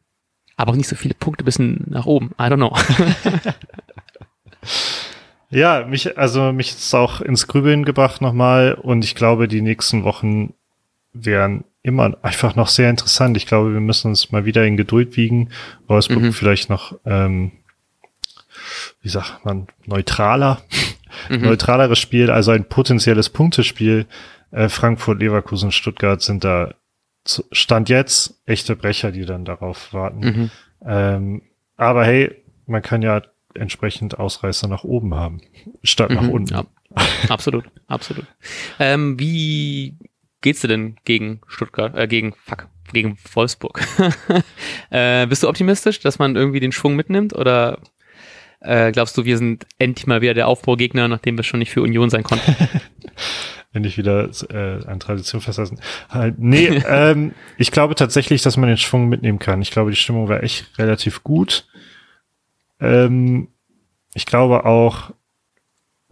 Speaker 2: aber auch nicht so viele Punkte bis nach oben. I don't know.
Speaker 1: ja, mich, also mich ist auch ins Grübeln gebracht nochmal und ich glaube, die nächsten Wochen wären immer einfach noch sehr interessant. Ich glaube, wir müssen uns mal wieder in Geduld wiegen. Wolfsburg mhm. vielleicht noch, ähm, wie sagt man, neutraler, mhm. neutraleres Spiel, also ein potenzielles Punktespiel. Äh, Frankfurt, Leverkusen, Stuttgart sind da Stand jetzt echte Brecher, die dann darauf warten. Mhm. Ähm, aber hey, man kann ja entsprechend Ausreißer nach oben haben, statt mhm. nach unten. Ja,
Speaker 2: absolut, absolut. Ähm, wie geht's dir denn gegen Stuttgart, äh, gegen, fuck, gegen Wolfsburg? äh, bist du optimistisch, dass man irgendwie den Schwung mitnimmt oder äh, glaubst du, wir sind endlich mal wieder der Aufbaugegner, nachdem wir schon nicht für Union sein konnten?
Speaker 1: endlich wieder äh, an Tradition festhalten. Halt, nee, ähm, ich glaube tatsächlich, dass man den Schwung mitnehmen kann. Ich glaube, die Stimmung war echt relativ gut. Ähm, ich glaube auch,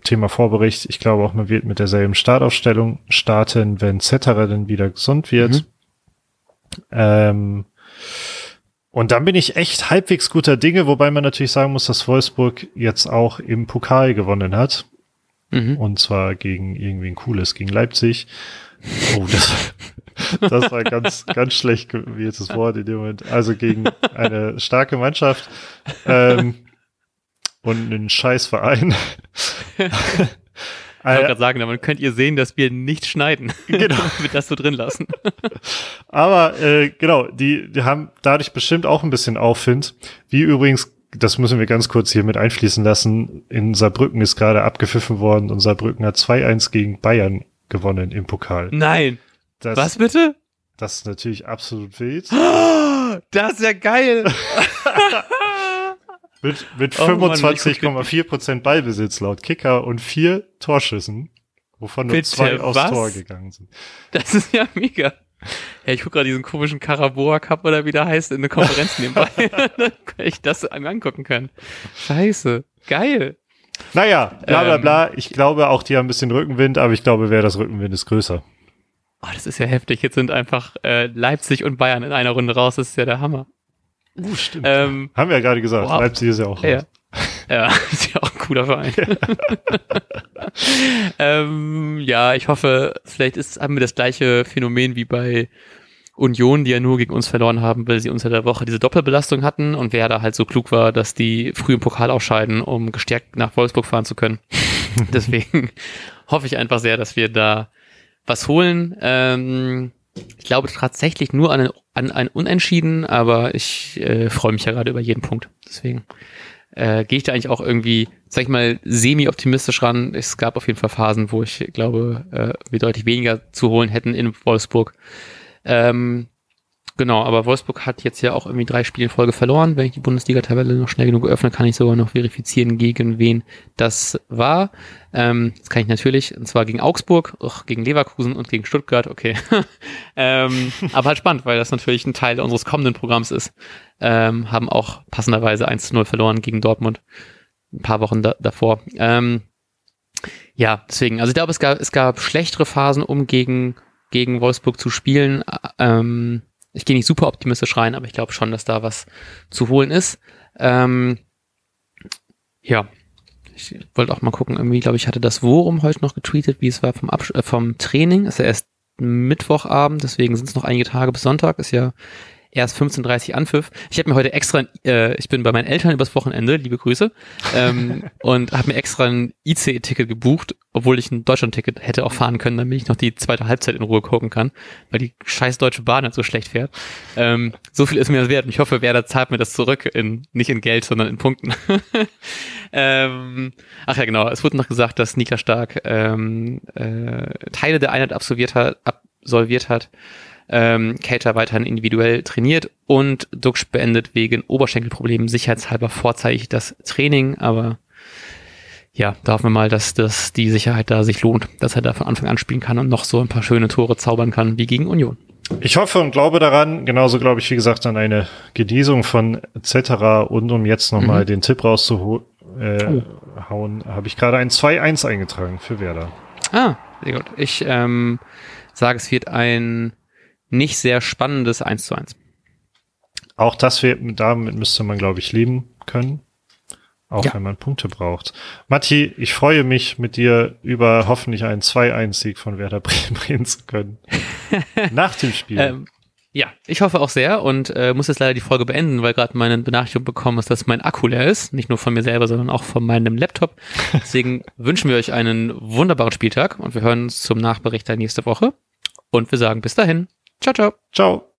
Speaker 1: Thema Vorbericht, ich glaube auch, man wird mit derselben Startaufstellung starten, wenn Zetterer dann wieder gesund wird. Mhm. Ähm, und dann bin ich echt halbwegs guter Dinge, wobei man natürlich sagen muss, dass Wolfsburg jetzt auch im Pokal gewonnen hat. Mhm. Und zwar gegen irgendwie ein cooles, gegen Leipzig. Oh, das, das war ganz, ganz schlecht gewähltes Wort in dem Moment. Also gegen eine starke Mannschaft ähm, und einen scheiß Verein.
Speaker 2: Ich wollte gerade sagen, dann könnt ihr sehen, dass wir nicht schneiden. Genau. mit das so drin lassen.
Speaker 1: Aber äh, genau, die, die haben dadurch bestimmt auch ein bisschen Aufwind. Wie übrigens das müssen wir ganz kurz hier mit einfließen lassen. In Saarbrücken ist gerade abgepfiffen worden und Saarbrücken hat 2-1 gegen Bayern gewonnen im Pokal.
Speaker 2: Nein. Das, Was bitte?
Speaker 1: Das ist natürlich absolut wild.
Speaker 2: Das ist ja geil.
Speaker 1: Mit mit oh 25,4 Prozent Ballbesitz laut Kicker und vier Torschüssen, wovon nur Bitte, zwei aufs was? Tor gegangen sind.
Speaker 2: Das ist ja mega. Ja, ich gucke gerade diesen komischen Caraboa Cup oder wie der heißt in eine Konferenz nebenbei, dann ich das angucken kann. Scheiße, geil.
Speaker 1: Naja, bla bla bla. Ähm, ich glaube auch, die haben ein bisschen Rückenwind, aber ich glaube, wer das Rückenwind ist größer.
Speaker 2: Oh, das ist ja heftig. Jetzt sind einfach äh, Leipzig und Bayern in einer Runde raus. Das ist ja der Hammer.
Speaker 1: Uh, stimmt. Ähm, haben wir ja gerade gesagt. Wow. Leipzig ist ja auch.
Speaker 2: Ja. Ja, ist ja auch ein cooler Verein. ähm, ja, ich hoffe, vielleicht ist, haben wir das gleiche Phänomen wie bei Union, die ja nur gegen uns verloren haben, weil sie unter der Woche diese Doppelbelastung hatten und wer da halt so klug war, dass die früh im Pokal ausscheiden, um gestärkt nach Wolfsburg fahren zu können. Deswegen hoffe ich einfach sehr, dass wir da was holen. Ähm, ich glaube tatsächlich nur an, an ein Unentschieden, aber ich äh, freue mich ja gerade über jeden Punkt. Deswegen äh, gehe ich da eigentlich auch irgendwie, sag ich mal, semi-optimistisch ran. Es gab auf jeden Fall Phasen, wo ich glaube, äh, wir deutlich weniger zu holen hätten in Wolfsburg. Ähm, genau, aber Wolfsburg hat jetzt ja auch irgendwie drei Spiele in Folge verloren. Wenn ich die Bundesliga-Tabelle noch schnell genug öffne, kann ich sogar noch verifizieren, gegen wen das war. Ähm, das kann ich natürlich, und zwar gegen Augsburg, och, gegen Leverkusen und gegen Stuttgart, okay. ähm, aber halt spannend, weil das natürlich ein Teil unseres kommenden Programms ist. Ähm, haben auch passenderweise 1 zu 0 verloren gegen Dortmund. Ein paar Wochen da, davor. Ähm, ja, deswegen, also ich glaube, es gab, es gab schlechtere Phasen, um gegen, gegen Wolfsburg zu spielen. Ähm, ich gehe nicht super optimistisch rein, aber ich glaube schon, dass da was zu holen ist. Ähm, ja, ich wollte auch mal gucken, irgendwie, glaube ich, hatte das Worum heute noch getweetet, wie es war vom, Absch äh, vom Training. Ist ja erst Mittwochabend, deswegen sind es noch einige Tage bis Sonntag. Ist ja erst 15.30 Anpfiff. Ich habe mir heute extra, äh, ich bin bei meinen Eltern übers Wochenende, liebe Grüße, ähm, und habe mir extra ein ICE-Ticket gebucht, obwohl ich ein Deutschland-Ticket hätte auch fahren können, damit ich noch die zweite Halbzeit in Ruhe gucken kann, weil die scheiß Deutsche Bahn halt so schlecht fährt. Ähm, so viel ist mir das wert und ich hoffe, Werder zahlt mir das zurück, in, nicht in Geld, sondern in Punkten. ähm, ach ja, genau, es wurde noch gesagt, dass Nika Stark ähm, äh, Teile der Einheit absolviert hat, absolviert hat ähm, Cater weiterhin individuell trainiert und Duxch beendet wegen Oberschenkelproblemen sicherheitshalber vorzeitig das Training, aber ja, da hoffen wir mal, dass, dass die Sicherheit da sich lohnt, dass er da von Anfang an spielen kann und noch so ein paar schöne Tore zaubern kann wie gegen Union.
Speaker 1: Ich hoffe und glaube daran, genauso glaube ich, wie gesagt, an eine Genesung von etc. Und um jetzt nochmal mhm. den Tipp rauszuhauen, äh, oh. habe ich gerade ein 2-1 eingetragen für Werder.
Speaker 2: Ah, sehr gut. Ich ähm, sage, es wird ein nicht sehr spannendes 1 zu 1.
Speaker 1: Auch das, wir, damit müsste man, glaube ich, leben können. Auch
Speaker 2: Ja.
Speaker 1: wenn man Punkte braucht. Matti, ich freue mich, mit dir über hoffentlich einen 2-1-Sieg von Werder Bremen reden zu können. Nach dem Spiel.
Speaker 2: Ähm, ja, ich hoffe auch sehr und äh, muss jetzt leider die Folge beenden, weil gerade meine Benachrichtigung bekommen ist, dass mein Akku leer ist. Nicht nur von mir selber, sondern auch von meinem Laptop. Deswegen wünschen wir euch einen wunderbaren Spieltag und wir hören uns zum Nachbericht der nächste Woche. Und wir sagen bis dahin. Ciao, ciao.
Speaker 1: Ciao.